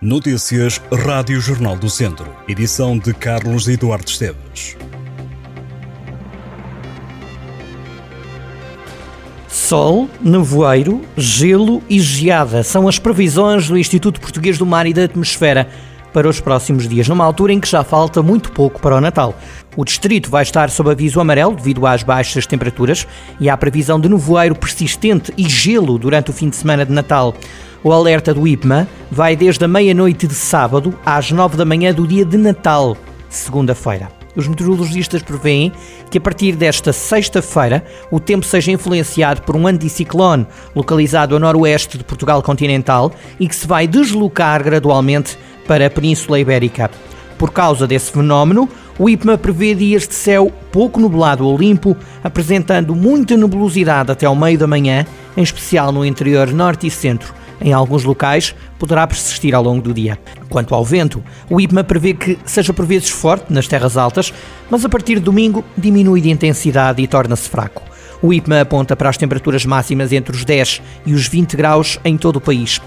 Notícias Rádio Jornal do Centro. Edição de Carlos Eduardo Esteves. Sol, nevoeiro, gelo e geada são as previsões do Instituto Português do Mar e da Atmosfera para os próximos dias, numa altura em que já falta muito pouco para o Natal. O distrito vai estar sob aviso amarelo devido às baixas temperaturas e à previsão de nevoeiro persistente e gelo durante o fim de semana de Natal. O alerta do IPMA vai desde a meia-noite de sábado às nove da manhã do dia de Natal, segunda-feira. Os meteorologistas prevêem que a partir desta sexta-feira o tempo seja influenciado por um anticiclone localizado a noroeste de Portugal continental e que se vai deslocar gradualmente para a Península Ibérica. Por causa desse fenómeno, o IPMA prevê dias de céu pouco nublado ou limpo, apresentando muita nebulosidade até ao meio da manhã, em especial no interior norte e centro em alguns locais, poderá persistir ao longo do dia. Quanto ao vento, o IPMA prevê que seja por vezes forte nas terras altas, mas a partir de domingo diminui de intensidade e torna-se fraco. O IPMA aponta para as temperaturas máximas entre os 10 e os 20 graus em todo o país.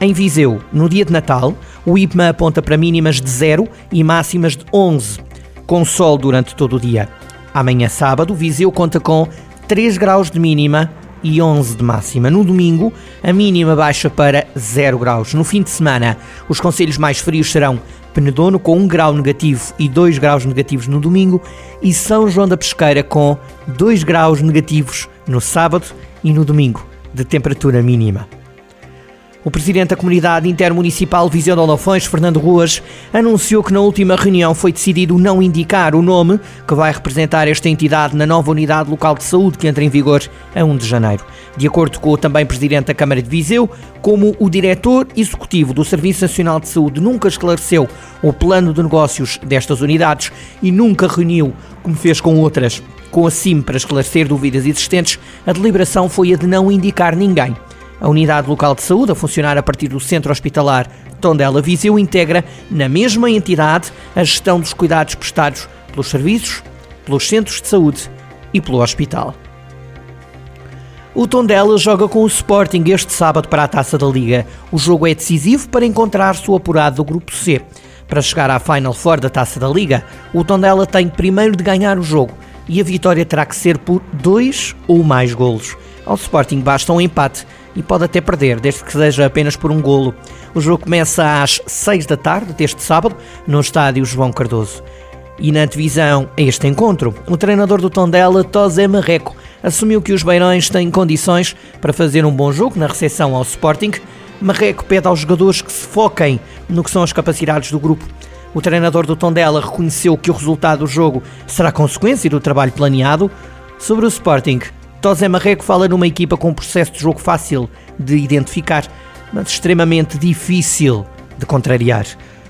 Em Viseu, no dia de Natal, o IPMA aponta para mínimas de 0 e máximas de 11, com sol durante todo o dia. Amanhã, sábado, Viseu conta com 3 graus de mínima e 11 de máxima. No domingo, a mínima baixa para 0 graus. No fim de semana, os conselhos mais frios serão Penedono com 1 grau negativo e 2 graus negativos no domingo e São João da Pesqueira com 2 graus negativos no sábado e no domingo, de temperatura mínima. O presidente da Comunidade Intermunicipal Viseu de Olofões, Fernando Ruas, anunciou que na última reunião foi decidido não indicar o nome que vai representar esta entidade na nova unidade local de saúde que entra em vigor a 1 de janeiro. De acordo com o também presidente da Câmara de Viseu, como o diretor executivo do Serviço Nacional de Saúde nunca esclareceu o plano de negócios destas unidades e nunca reuniu, como fez com outras, com a CIM para esclarecer dúvidas existentes, a deliberação foi a de não indicar ninguém. A unidade local de saúde, a funcionar a partir do centro hospitalar Tondela Viseu, integra na mesma entidade a gestão dos cuidados prestados pelos serviços, pelos centros de saúde e pelo hospital. O Tondela joga com o Sporting este sábado para a Taça da Liga. O jogo é decisivo para encontrar-se o apurado do Grupo C. Para chegar à Final Four da Taça da Liga, o Tondela tem primeiro de ganhar o jogo e a vitória terá que ser por dois ou mais golos. Ao Sporting basta um empate e pode até perder, desde que seja apenas por um golo. O jogo começa às 6 da tarde deste sábado, no estádio João Cardoso. E na antevisão a este encontro, o treinador do Tondela, Tosé Marreco, assumiu que os beirões têm condições para fazer um bom jogo na recepção ao Sporting. Marreco pede aos jogadores que se foquem no que são as capacidades do grupo. O treinador do Tondela reconheceu que o resultado do jogo será consequência do trabalho planeado. Sobre o Sporting, Tosé Marreco fala numa equipa com um processo de jogo fácil de identificar, mas extremamente difícil de contrariar.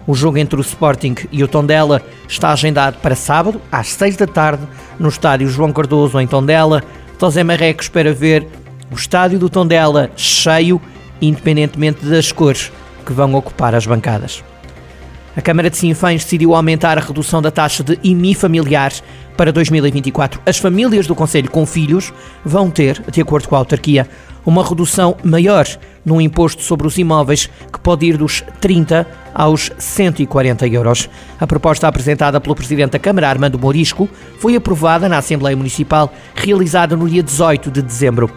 O jogo entre o Sporting e o Tondela está agendado para sábado, às 6 da tarde, no estádio João Cardoso, em Tondela. Tosé Marreco espera ver o estádio do Tondela cheio, independentemente das cores que vão ocupar as bancadas. A Câmara de Sinfãs decidiu aumentar a redução da taxa de IMI familiar para 2024. As famílias do Conselho com filhos vão ter, de acordo com a autarquia, uma redução maior no imposto sobre os imóveis, que pode ir dos 30 aos 140 euros. A proposta apresentada pelo Presidente da Câmara, Armando Morisco, foi aprovada na Assembleia Municipal, realizada no dia 18 de dezembro.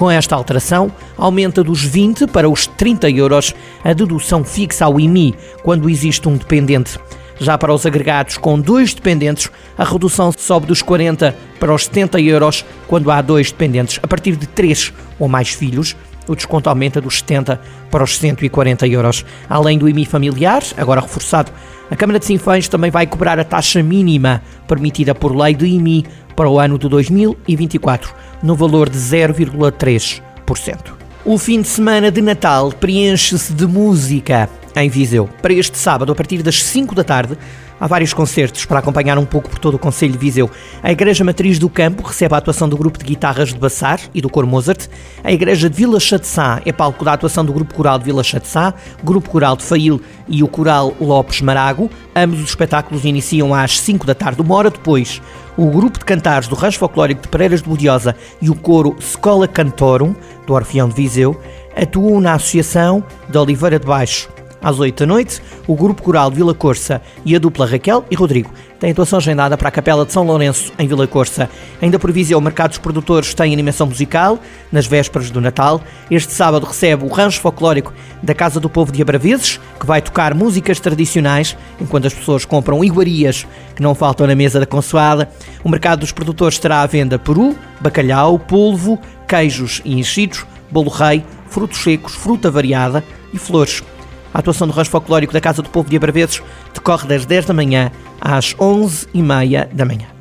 Com esta alteração, aumenta dos 20 para os 30 euros a dedução fixa ao IMI quando existe um dependente. Já para os agregados com dois dependentes, a redução sobe dos 40 para os 70 euros quando há dois dependentes. A partir de três ou mais filhos, o desconto aumenta dos 70 para os 140 euros. Além do IMI familiar, agora reforçado, a Câmara de Sinfãs também vai cobrar a taxa mínima permitida por lei de IMI para o ano de 2024, no valor de 0,3%. O fim de semana de Natal preenche-se de música em Viseu. Para este sábado, a partir das 5 da tarde, há vários concertos para acompanhar um pouco por todo o Conselho de Viseu. A Igreja Matriz do Campo recebe a atuação do grupo de guitarras de Bassar e do Cor Mozart. A Igreja de Vila Chatzá é palco da atuação do grupo coral de Vila Chatzá, grupo coral de Fail e o coral Lopes Marago. Ambos os espetáculos iniciam às 5 da tarde. Uma hora depois, o grupo de cantares do Rancho Folclórico de Pereiras de Budiosa e o coro Scola Cantorum, do Orfeão de Viseu, atuam na Associação de Oliveira de Baixo Às 8 da noite, o Grupo Coral de Vila Corça e a dupla Raquel e Rodrigo têm atuação agendada para a Capela de São Lourenço, em Vila Corça. Ainda por Mercado dos Produtores tem animação musical, nas vésperas do Natal. Este sábado recebe o rancho folclórico da Casa do Povo de Abraveses, que vai tocar músicas tradicionais, enquanto as pessoas compram iguarias que não faltam na mesa da consoada. O Mercado dos Produtores terá à venda peru, bacalhau, polvo, queijos e enchidos, bolo rei, frutos secos, fruta variada e flores. A atuação do rancho folclórico da Casa do Povo de Abraveses decorre das 10 da manhã às 11 e meia da manhã.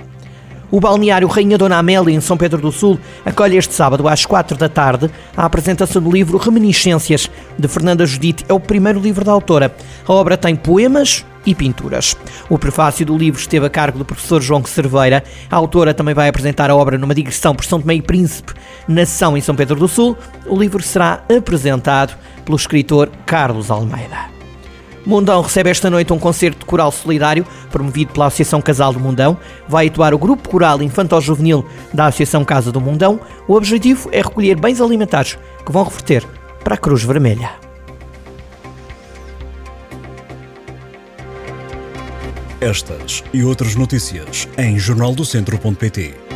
O balneário Rainha Dona Amélia, em São Pedro do Sul, acolhe este sábado às 4 da tarde a apresentação do livro Reminiscências, de Fernanda Judite. É o primeiro livro da autora. A obra tem poemas e pinturas. O prefácio do livro esteve a cargo do professor João Cerveira. A autora também vai apresentar a obra numa digressão por São Tomé e Príncipe, Nação em São Pedro do Sul. O livro será apresentado pelo escritor Carlos Almeida. Mundão recebe esta noite um concerto de coral solidário promovido pela Associação Casal do Mundão. Vai atuar o Grupo Coral Infantil-Juvenil da Associação Casa do Mundão. O objetivo é recolher bens alimentares que vão reverter para a Cruz Vermelha. Estas e outras notícias em jornaldocentro.pt.